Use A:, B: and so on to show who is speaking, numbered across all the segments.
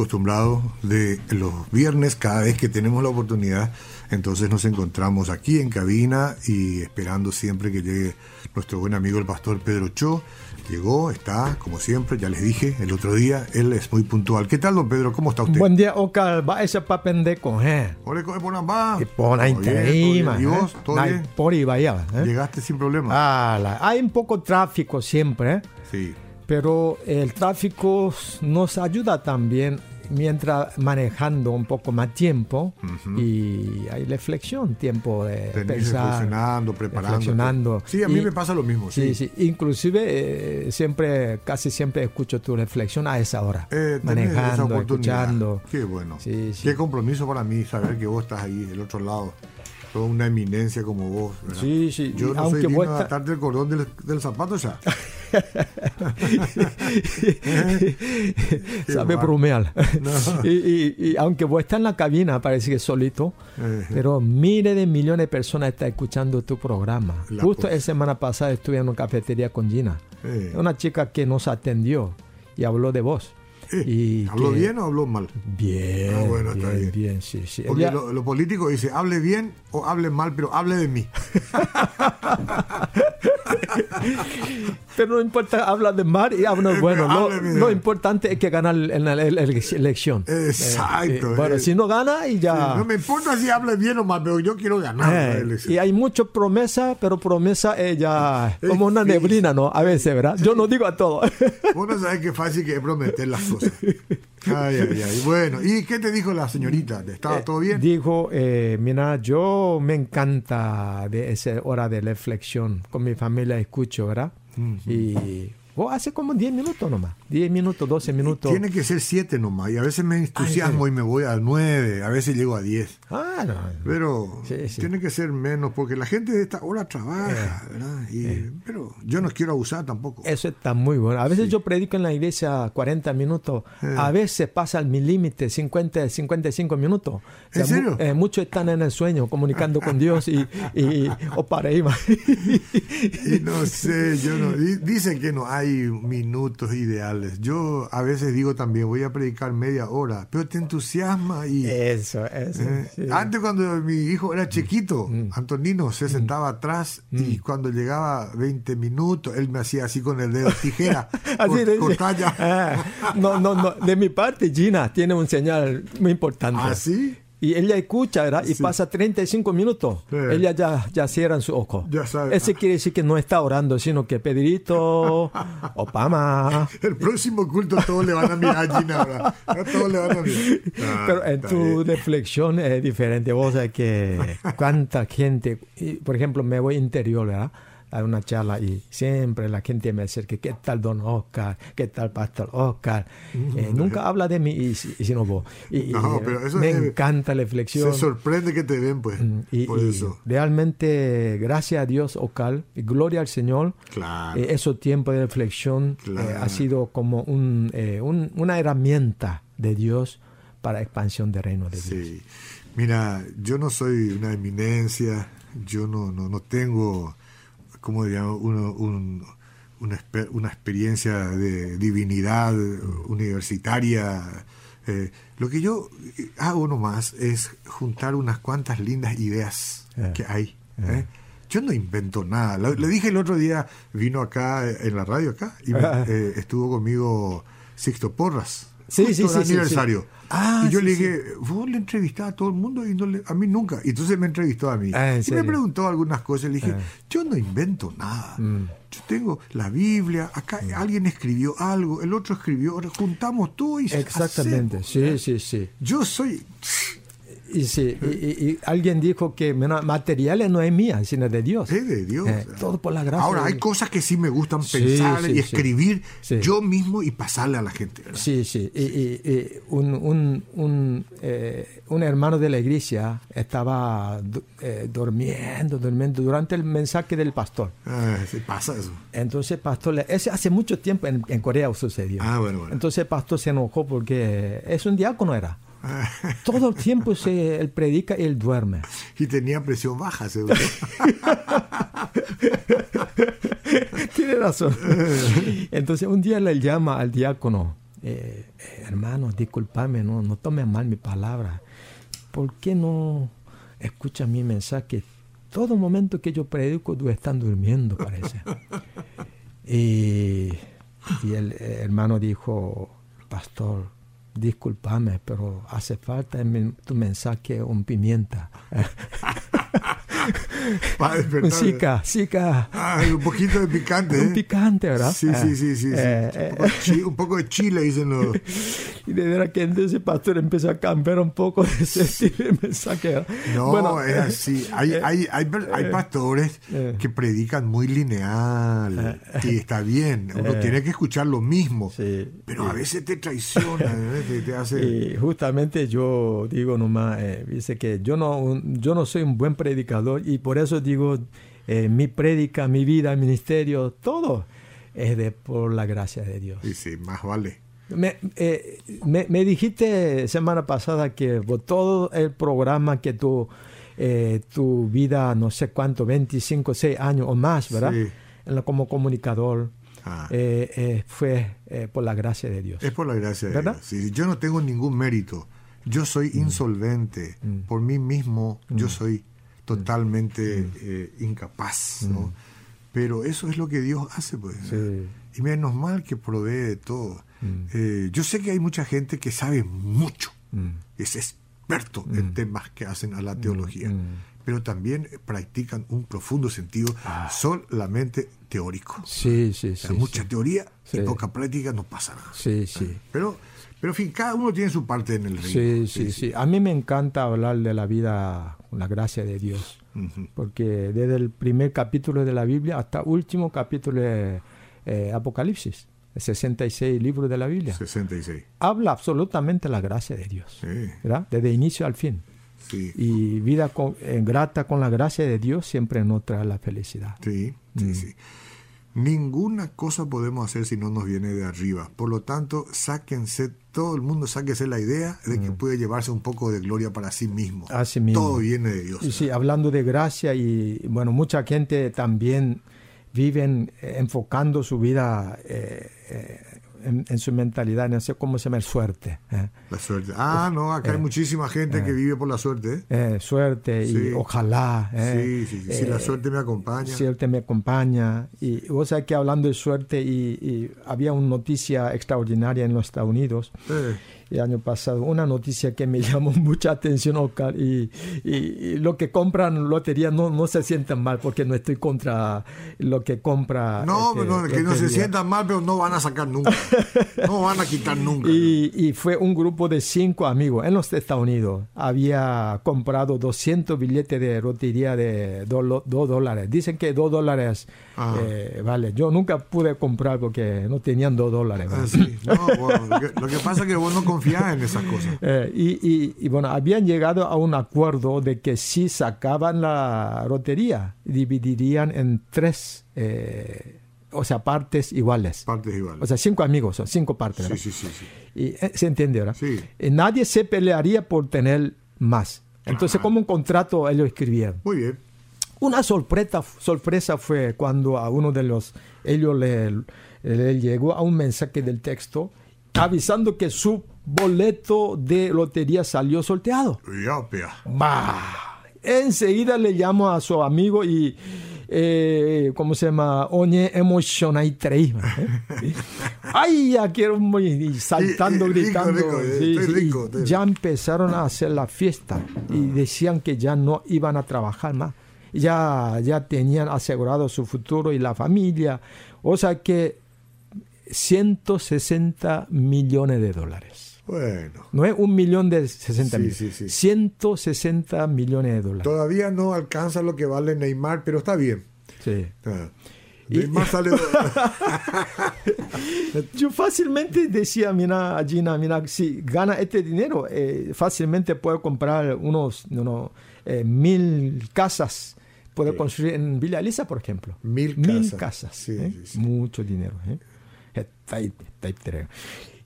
A: acostumbrados de los viernes, cada vez que tenemos la oportunidad, entonces nos encontramos aquí en cabina y esperando siempre que llegue nuestro buen amigo el pastor Pedro Cho. Llegó, está, como siempre, ya les dije el otro día, él es muy puntual. ¿Qué tal, don Pedro? ¿Cómo está usted?
B: Buen día, Ocal. Va ese pendejo, eh.
A: Ole, coge por nada
B: Que pon ahí,
A: ¿Y
B: eh.
A: vos? ¿Todo bien?
B: Por ahí vaya, eh.
A: Llegaste sin problema.
B: Ah, la- hay un poco tráfico siempre, eh.
A: Sí.
B: pero el tráfico nos ayuda también mientras manejando un poco más tiempo y hay reflexión, tiempo de
A: Venís
B: pensar,
A: reflexionando, preparando.
B: reflexionando.
A: Sí, a mí
B: Y-
A: me pasa lo mismo.
B: Sí,
A: Sí,
B: sí. Inclusive eh, siempre, casi siempre escucho tu reflexión a esa hora,
A: Eh, tenés esa
B: manejando,
A: oportunidad.
B: escuchando.
A: Qué bueno.
B: Sí, sí.
A: Qué compromiso para mí saber que vos estás ahí, del otro lado. Toda una eminencia como vos. ¿verdad?
B: Sí, sí.
A: Yo no
B: aunque
A: soy digno
B: vos
A: de atarte el cordón del, del zapato ya.
B: sabe bromear.
A: No.
B: y, y- y aunque vos estás en la cabina, parece que solito, pero miles de millones de personas están escuchando tu programa.
A: La
B: Justo la semana pasada estuve en una cafetería con Gina, una chica que nos atendió y habló de vos.
A: Eh,
B: y
A: ¿Habló
B: que-
A: bien o habló mal?
B: Bien,
A: Ah, bueno, está
B: bien,
A: bien.
B: bien, sí, sí.
A: Porque
B: Ella-
A: lo, lo político dice, hable bien o hable mal, pero hable de mí.
B: Pero no importa, habla de mar y habla
A: Eh,
B: bueno. Lo, lo importante es que ganar en la, la elección.
A: Exacto.
B: Eh, bueno,
A: eh.
B: si no gana y ya.
A: No me importa si hable bien o mal, pero yo quiero ganar. la
B: Eh,
A: elección.
B: y hay mucho promesa, pero promesa ella como una neblina, ¿no? A veces, ¿verdad? Yo no digo a todo.
A: Vos no sabés qué fácil que es prometer las cosas. Ay, ay, ay. Bueno, ¿y qué te dijo la señorita? ¿Estaba todo bien?
B: Dijo, eh, mira, yo me encanta de esa hora de reflexión. Con mi familia escucho, ¿verdad? Y oh, hace como 10 minutos nomás. 10 minutos, 12 minutos.
A: Tiene que ser siete nomás. Y a veces me entusiasmo y me voy a nueve. A veces llego a diez.
B: Ah, no.
A: Pero
B: Sí, sí.
A: tiene que ser menos porque la gente de esta hora trabaja, ¿verdad? Y, Pero yo no quiero abusar tampoco.
B: Eso está muy bueno. A veces yo predico en la iglesia 40 minutos.
A: Eh.
B: A veces pasa mi límite 50, 55 minutos.
A: ¿En serio?
B: mu- eh, muchos están en el sueño comunicando con Dios y, y o para.
A: Y no sé, yo no. di- Dicen que no hay minutos ideales. Yo a veces digo también, voy a predicar media hora, pero te entusiasma y.
B: Eso, eso.
A: Eh,
B: sí.
A: Antes cuando mi hijo era chiquito,
B: Mm.
A: Antonino se sentaba atrás y cuando llegaba 20 minutos, él me hacía así con el dedo, tijera,
B: Así
A: cor-
B: de-
A: cortá ya.
B: Ah, no, no, no. De mi parte, Gina tiene un señal muy importante.
A: ¿Ah, sí?
B: Y ella escucha, ¿verdad? Y
A: Sí.
B: pasa 35 minutos.
A: Sí.
B: Ella ya, ya cierra su ojo.
A: Ya sabe.
B: Ese quiere decir que no está orando, sino que Pedrito, Opama.
A: El próximo culto todos le van a mirar a Gina. A Todos le van a mirar. Ah,
B: Pero en tu
A: bien.
B: reflexión es diferente. Vos sabés que cuánta gente, por ejemplo, me voy interior, ¿verdad? A una charla y siempre la gente me acerca, ¿qué tal don Oscar? ¿Qué tal pastor Oscar? Eh, nunca habla de mí y, si- no vos. Y, y,
A: No, pero eso
B: me
A: es-
B: encanta la
A: Se
B: reflexión.
A: sorprende que te ven, pues.
B: Mm, Y,
A: por
B: y
A: eso.
B: realmente, gracias a Dios, Oscar, y gloria al Señor,
A: Claro.
B: eh, esos tiempos de reflexión eh, ha sido como un, eh, un- una herramienta de Dios para expansión del reino de Dios.
A: Sí. Mira, yo no soy una eminencia, yo no, no, no tengo, como diríamos, uno- un- una, una experiencia de divinidad universitaria. Eh, lo que yo hago nomás es juntar unas cuantas lindas ideas
B: Eh.
A: que hay. ¿eh? Yo no invento nada. Le dije el otro día, vino acá en la radio acá y me-
B: Ah.
A: estuvo conmigo Sixto Porras.
B: Sí, sí, sí, sí, sí.
A: aniversario.
B: Ah,
A: y yo
B: sí,
A: le
B: sí.
A: dije, vos le entrevistás a todo el mundo y no le- a mí nunca. Y entonces me entrevistó a mí.
B: Ah, ¿en
A: y me preguntó algunas cosas. Le dije,
B: Ah.
A: yo no invento nada.
B: Mm.
A: Yo tengo la Biblia, acá alguien escribió algo, el otro escribió, juntamos todo y
B: Exactamente,
A: hacemos.
B: sí, sí, sí.
A: Yo soy...
B: Y, sí, y, y- y alguien dijo que materiales no es mía, sino de Dios.
A: Es de Dios.
B: Eh, todo por la gracia
A: Ahora, hay cosas que sí me gustan pensar
B: sí,
A: y
B: sí.
A: escribir
B: Sí.
A: yo mismo y pasarle a la gente. ¿verdad?
B: Sí, sí. Y, y- y un, un, un, eh, un hermano de la iglesia estaba eh, durmiendo, durmiendo durante el mensaje del pastor.
A: Ah, sí, pasa eso.
B: Entonces el pastor, ese hace mucho tiempo en, en Corea sucedió.
A: Ah, bueno, bueno.
B: Entonces el pastor se enojó porque es un diácono era. Todo el tiempo se, él predica y él duerme.
A: y tenía presión baja, seguro.
B: Tiene razón. Entonces un día le llama al diácono eh, hermano, discúlpame, no, no tome mal mi palabra. ¿Por qué no escucha mi mensaje? Todo momento que yo predico, tú estás durmiendo, parece. y, y el hermano dijo, pastor, discúlpame, pero hace falta en tu mensaje un pimienta. Sica, sica.
A: Ah, un poquito de picante.
B: Un
A: ¿eh?
B: picante, ¿verdad?
A: Sí, sí, sí, sí. sí.
B: Eh,
A: un, un poco de chile, dicen los.
B: Y de verdad que entonces el pastor empezó a cambiar un poco de ese mensaje.
A: No,
B: Bueno,
A: es así. Hay,
B: eh,
A: hay, hay, hay pastores
B: eh.
A: que predican muy lineal. Y está bien. Uno
B: Eh.
A: tiene que escuchar lo mismo.
B: Sí.
A: Pero a veces te traiciona, ¿eh? te, te hace.
B: Y justamente yo digo nomás, eh, dice que yo no, un- yo no soy un buen predicador y por eso digo, eh, mi prédica, mi vida, mi ministerio, todo es de por la gracia de Dios.
A: Y sí, más vale.
B: Me, eh, me, me dijiste semana pasada que por todo el programa que tu, eh, tu vida, no sé cuánto, 25, 6 años o más, ¿verdad?
A: Sí.
B: En la- como comunicador,
A: Ah.
B: eh, fue por la gracia de Dios.
A: Es por la gracia de
B: ¿Verdad?
A: Dios. Sí, yo no tengo ningún mérito. Yo soy insolvente. Por mí mismo, yo soy totalmente incapaz. ¿no? Pero eso es lo que Dios hace. Pues.
B: Sí.
A: Y menos mal que provee de todo.
B: Mm.
A: Eh, yo sé que hay mucha gente que sabe mucho.
B: Mm.
A: Es experto en temas que hacen a la teología.
B: mm.
A: Pero también practican un profundo sentido solamente teórico.
B: Sí, sí, sí.
A: sea, mucha
B: sí.
A: teoría y
B: Sí.
A: poca práctica no pasa nada.
B: Sí, sí.
A: Pero, pero en fin, cada uno tiene su parte en el reino.
B: Sí, sí, sí. A mí me encanta hablar de la vida con la gracia de Dios.
A: Ujú.
B: Porque desde el primer capítulo de la Biblia hasta el último capítulo de eh, Apocalipsis, 66 libros de la Biblia,
A: 66.
B: habla absolutamente la gracia de Dios.
A: Sí,
B: ¿verdad? Desde inicio al fin.
A: sí,
B: Y vida con- eh, grata con la gracia de Dios siempre nos trae la felicidad.
A: sí, sí,
B: Mm.
A: sí. Ninguna cosa podemos hacer si no nos viene de arriba. Por lo tanto, sáquense, todo el mundo sáquese la idea de que puede llevarse un poco de gloria para sí mismo.
B: Mm. Así mismo.
A: Todo viene de Dios.
B: Y sí, hablando de gracia y bueno, mucha gente también viven eh, enfocando su vida eh, eh, en, en su mentalidad, no sé cómo se llama, suerte. eh.
A: La suerte. Ah, no, acá hay muchísima gente que vive por la suerte.
B: suerte y ojalá.
A: sí, sí, sí. Si la suerte me acompaña.
B: Suerte me acompaña. Y vos sabés que hablando de suerte, y, y había una noticia extraordinaria en los Estados Unidos el año pasado, una noticia que me llamó mucha atención, Oscar, y, y, y lo que compran lotería no, no se sientan mal, porque no estoy contra lo que compra.
A: no,
B: este,
A: no, que no se sientan mal, pero no van a sacar nunca. no van a quitar nunca.
B: Y, y fue un grupo de cinco amigos en los Estados Unidos. Había comprado 200 billetes de lotería de 2 dólares. Dicen que 2 dólares
A: Ah.
B: eh, vale. Yo nunca pude comprar porque no tenían 2 dólares.
A: Ah. No, bueno, lo, que, lo que pasa es que vos no confías en esas cosas.
B: Eh, y, y- y bueno, habían llegado a un acuerdo de que si sacaban la lotería, dividirían en tres, eh, o sea, partes iguales.
A: Partes iguales.
B: O sea, cinco amigos, son cinco partes.
A: sí,
B: ¿verdad?
A: sí, sí, sí.
B: Y, eh, ¿Se entiende, verdad?
A: Sí.
B: Eh, nadie se pelearía por tener más. Entonces,
A: Ajá.
B: como un contrato, ellos escribían.
A: Muy bien.
B: Una sorpresa, sorpresa fue cuando a uno de los, ellos le, le llegó a un mensaje del texto avisando que su boleto de lotería salió sorteado.
A: Ya, pea.
B: Bah. Enseguida le llamo a su amigo y, eh, ¿cómo se llama? Oñe emocionai trei. ¿eh? Ay, ya quiero muy saltando,
A: Y- y rico,
B: gritando.
A: rico,
B: Sí, sí,
A: rico,
B: ya empezaron a hacer la fiesta y decían que ya no iban a trabajar más. Ya, ya tenían asegurado su futuro y la familia. O sea que 160 millones de dólares.
A: Bueno,
B: No es un millón de 60
A: Sí,
B: mil.
A: sí, sí.
B: 160 millones de dólares.
A: todavía no alcanza lo que vale Neymar, pero está bien.
B: Sí.
A: Ah.
B: Y-
A: Neymar sale.
B: Yo fácilmente decía, mira, Gina, mira, si gana este dinero, eh, fácilmente puede comprar unos no, no, eh, mil casas. Puede
A: Sí.
B: construir en Villa Elisa, por ejemplo.
A: Mil
B: Mil
A: casas.
B: casas.
A: Sí,
B: ¿eh? Mucho dinero.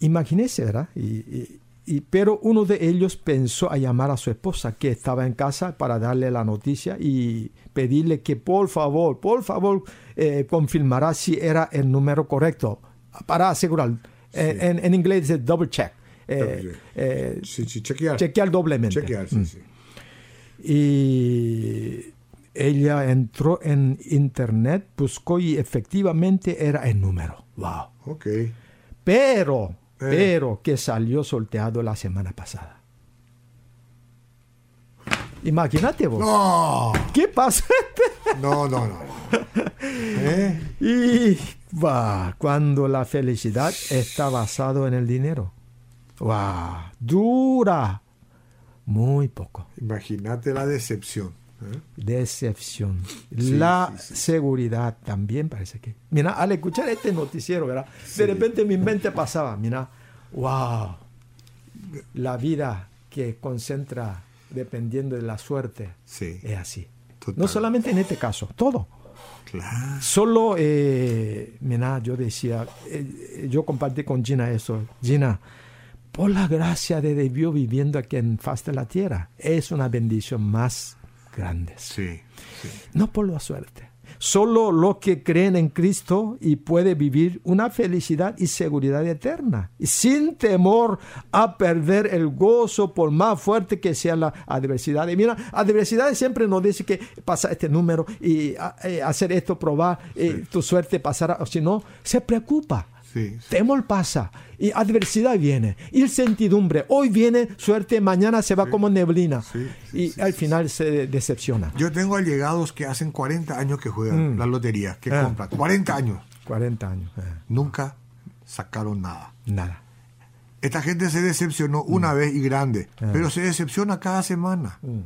B: ¿Eh? Imagínese, ¿verdad? Y, y- y- pero uno de ellos pensó a llamar a su esposa que estaba en casa para darle la noticia y pedirle que por favor, por favor, eh, confirmará si era el número correcto para asegurar En, en- en inglés dice double check. Eh,
A: Double check.
B: eh,
A: Sí, sí, chequear.
B: chequear doblemente.
A: Chequear, sí,
B: Mm.
A: sí.
B: Y ella entró en internet, buscó y efectivamente era el número. Wow.
A: Ok.
B: Pero,
A: Eh.
B: Pero que salió sorteado la semana pasada. Imagínate vos.
A: No,
B: ¿Qué pasa?
A: no, no, no. ¿Eh?
B: y va, cuando la felicidad está basado en el dinero. Wow, dura muy poco.
A: Imagínate la decepción.
B: Decepción.
A: Sí,
B: la
A: sí, sí.
B: seguridad también parece que. Mira, al escuchar este noticiero, ¿verdad? De repente mi mente pasaba, mira, wow, la vida que concentra dependiendo de la suerte es así.
A: Total.
B: No solamente en este caso, todo.
A: claro.
B: Solo, eh, mira, yo decía, eh, yo compartí con Gina eso. Gina, por la gracia de Dios viviendo aquí en faz de la tierra, es una bendición más grande.
A: Sí, sí.
B: No por la suerte. Solo los que creen en Cristo y puede vivir una felicidad y seguridad eterna, y sin temor a perder el gozo por más fuerte que sea la adversidad. Y mira, adversidad siempre nos dice que pasa este número y a- eh, hacer esto, probar, eh, tu suerte pasará, o si no, se preocupa.
A: Sí, sí.
B: Temor pasa y adversidad viene. Y incertidumbre. Hoy viene suerte, mañana se va como neblina. Y al final se decepciona.
A: Yo tengo allegados que hacen 40 años que juegan
B: Mm.
A: la lotería, que
B: Ah.
A: compran. 40 años.
B: 40 años. eh,
A: Nunca sacaron nada.
B: nada.
A: Esta gente se decepcionó una vez y grande,
B: Ah.
A: pero se decepciona cada semana.
B: Mm.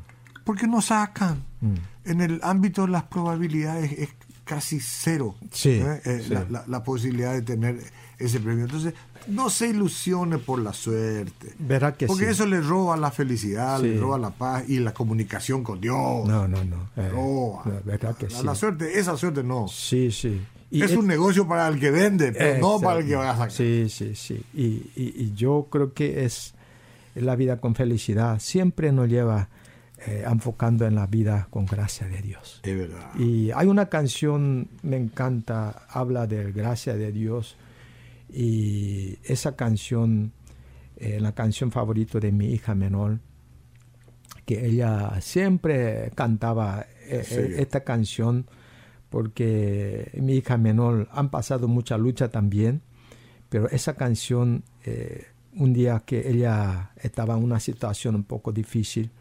A: Porque no sacan.
B: Mm.
A: En el ámbito de las probabilidades es casi cero
B: Sí,
A: ¿eh? Eh,
B: sí.
A: La, la- la posibilidad de tener ese premio. Entonces, no se ilusione por la suerte.
B: Verá que
A: Porque
B: sí.
A: eso le roba la felicidad, le roba la paz y la comunicación con Dios.
B: No, no, no. eh,
A: Roba.
B: no, verdad que
A: la,
B: sí.
A: la suerte, esa suerte no.
B: Sí, sí. Y
A: es un negocio para el que vende, pero no para el que va a sacar.
B: Sí, sí, sí. Y, y- y yo creo que es la vida con felicidad. Siempre nos lleva eh, enfocando en la vida con gracia de Dios.
A: Es verdad.
B: Y hay una canción, me encanta, habla de gracia de Dios. Y esa canción, eh, la canción favorita de mi hija menor, que ella siempre cantaba eh, esta canción porque mi hija menor han pasado mucha lucha también, pero esa canción, un día que ella estaba en una situación un poco difícil,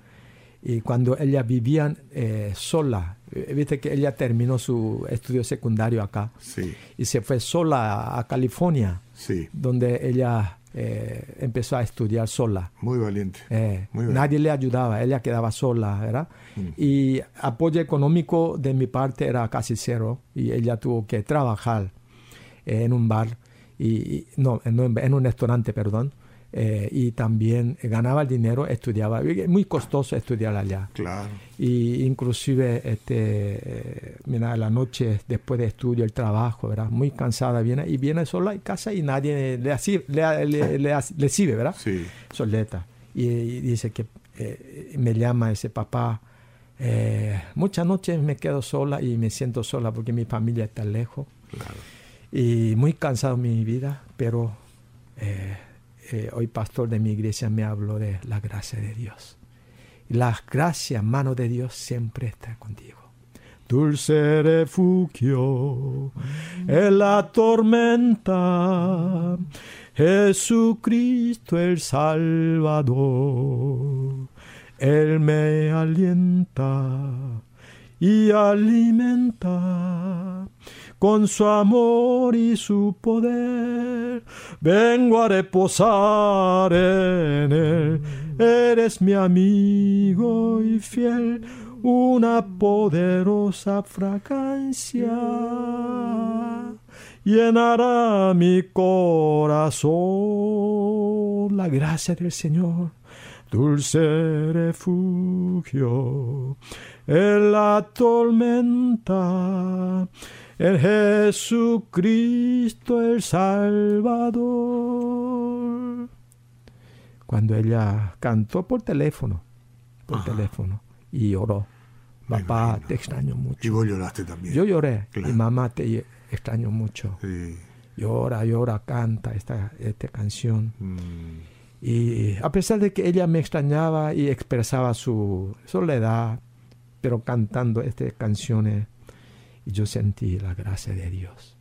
B: y cuando ella vivía eh, sola, eh, viste que ella terminó su estudio secundario acá
A: Sí,
B: y se fue sola a, California,
A: sí.
B: donde ella eh, empezó a estudiar sola.
A: Muy valiente.
B: Eh,
A: Muy bien.
B: nadie le ayudaba, ella quedaba sola, ¿verdad?
A: Mm.
B: Y apoyo económico de mi parte era casi cero y ella tuvo que trabajar en un bar, y, y- no, en, un- en un restaurante, perdón, eh, y también ganaba el dinero, estudiaba, muy costoso estudiar allá.
A: Claro.
B: Y inclusive, este, eh, mira, la noche después de estudio, el trabajo, ¿verdad? Muy cansada, viene y viene sola a casa y nadie le, asi- le, le, le, le sirve, ¿verdad?
A: Sí.
B: Soleta. Y, y dice que eh, me llama ese papá. muchas noches me quedo sola y me siento sola porque mi familia está lejos.
A: Claro.
B: Y muy cansado mi vida, pero eh, hoy pastor de mi iglesia me habló de la gracia de Dios. La gracia, mano de Dios, siempre está contigo. Dulce refugio en la tormenta, Jesucristo el Salvador. Él me alienta y alimenta con su amor y su poder. Vengo a reposar en él. Eres mi amigo y fiel, una poderosa fragancia llenará mi corazón. La gracia del Señor dulce refugio en la tormenta, en Jesucristo el Salvador. Cuando ella cantó por teléfono, por
A: Ajá.
B: teléfono, y lloró, papá, te extraño
A: Y
B: mucho.
A: vos lloraste también.
B: Yo lloré,
A: Claro.
B: y mamá, te extraño mucho.
A: Sí.
B: llora, llora, canta esta, esta canción.
A: Mm.
B: Y a pesar de que ella me extrañaba y expresaba su soledad, pero cantando estas canciones, yo sentí la gracia de Dios.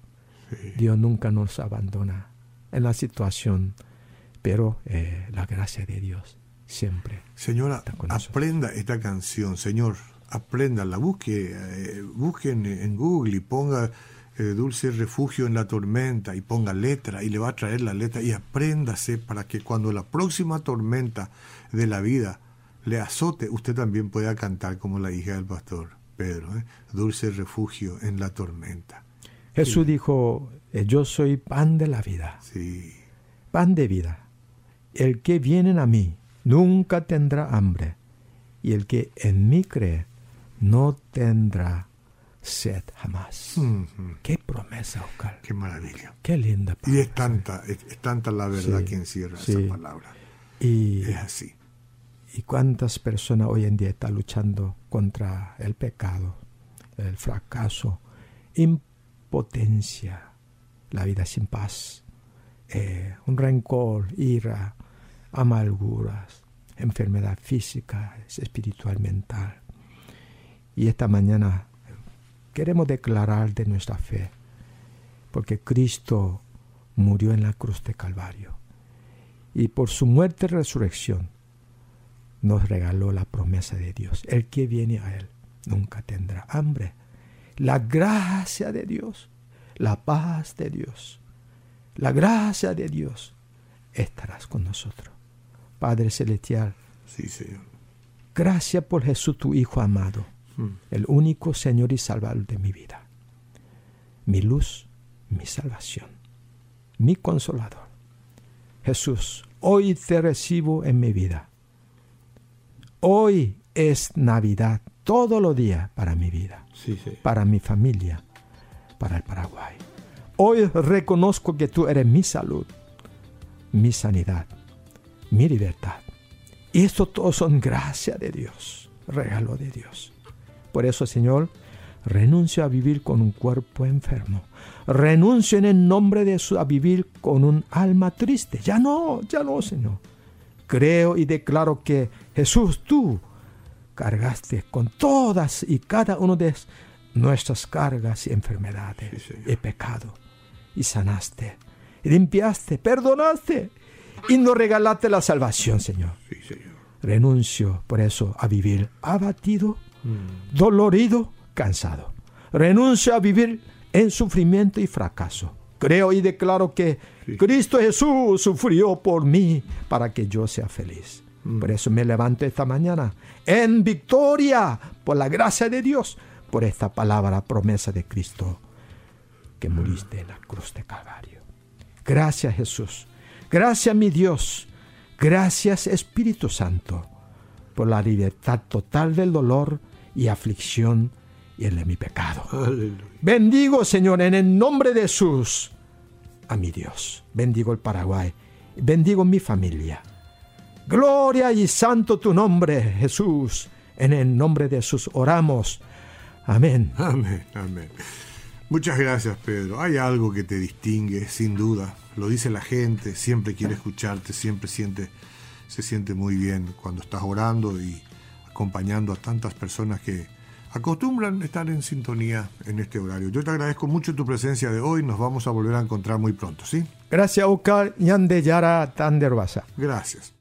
A: Sí.
B: Dios nunca nos abandona en la situación, pero eh, la gracia de Dios siempre.
A: Señora,
B: Está con nosotros.
A: aprenda esta canción, señor, apréndala, busque, eh, busque en, en Google y ponga eh, Dulce Refugio en la Tormenta y ponga letra y le va a traer la letra y apréndase para que cuando la próxima tormenta de la vida le azote, usted también pueda cantar como la hija del pastor Pedro, ¿eh? Dulce Refugio en la Tormenta.
B: Jesús dijo, eh, yo soy pan de la vida,
A: Sí,
B: pan de vida. El que viene a mí nunca tendrá hambre, y el que en mí cree no tendrá sed jamás. Qué promesa, Oscar.
A: qué maravilla.
B: Qué linda
A: Y es
B: palabra.
A: tanta, es, es tanta la verdad
B: Sí,
A: que encierra
B: sí.
A: esa palabra.
B: Y,
A: Es así.
B: Y cuántas personas hoy en día están luchando contra el pecado, el fracaso, impotencia, la vida sin paz, eh, un rencor, ira, amarguras, enfermedad física, espiritual, mental. Y esta mañana queremos declarar de nuestra fe, porque Cristo murió en la cruz de Calvario y por su muerte y resurrección nos regaló la promesa de Dios. El que viene a Él nunca tendrá hambre. La gracia de Dios, la paz de Dios, la gracia de Dios estarás con nosotros. Padre Celestial,
A: Sí, Señor.
B: gracias por Jesús tu Hijo amado,
A: Mm.
B: el único Señor y Salvador de mi vida. Mi luz, mi salvación, mi consolador. Jesús, hoy te recibo en mi vida. Hoy es Navidad, todos los días para mi vida,
A: Sí, sí.
B: para mi familia, para el Paraguay. Hoy reconozco que tú eres mi salud, mi sanidad, mi libertad. Y esto todo son gracias de Dios, regalo de Dios. Por eso, Señor, renuncio a vivir con un cuerpo enfermo. Renuncio en el nombre de Jesús a vivir con un alma triste. Ya no, ya no, Señor. Creo y declaro que Jesús, tú cargaste con todas y cada una de nuestras cargas y enfermedades
A: Sí,
B: y pecado. Y sanaste, y limpiaste, perdonaste y nos regalaste la salvación, Señor.
A: Sí, Señor.
B: Renuncio por eso a vivir abatido,
A: Mm.
B: dolorido, cansado. Renuncio a vivir en sufrimiento y fracaso. Creo y declaro que
A: Sí.
B: Cristo Jesús sufrió por mí para que yo sea feliz. Por eso me levanto esta mañana en victoria por la gracia de Dios, por esta palabra promesa de Cristo que muriste en la cruz de Calvario. Gracias Jesús. Gracias mi Dios. Gracias Espíritu Santo por la libertad total del dolor y aflicción y el de mi pecado.
A: Aleluya.
B: Bendigo, Señor, en el nombre de Jesús a mi Dios. Bendigo el Paraguay. Bendigo mi familia. Gloria y santo tu nombre, Jesús. En el nombre de Jesús oramos. Amén.
A: Amén, amén. Muchas gracias, Pedro. Hay algo que te distingue, sin duda. Lo dice la gente, siempre quiere escucharte, siempre siente, se siente muy bien cuando estás orando y acompañando a tantas personas que acostumbran estar en sintonía en este horario. Yo te agradezco mucho tu presencia de hoy. Nos vamos a volver a encontrar muy pronto, ¿sí?
B: Gracias, Oscar. Ñande Yara Tanderbasa.
A: Gracias.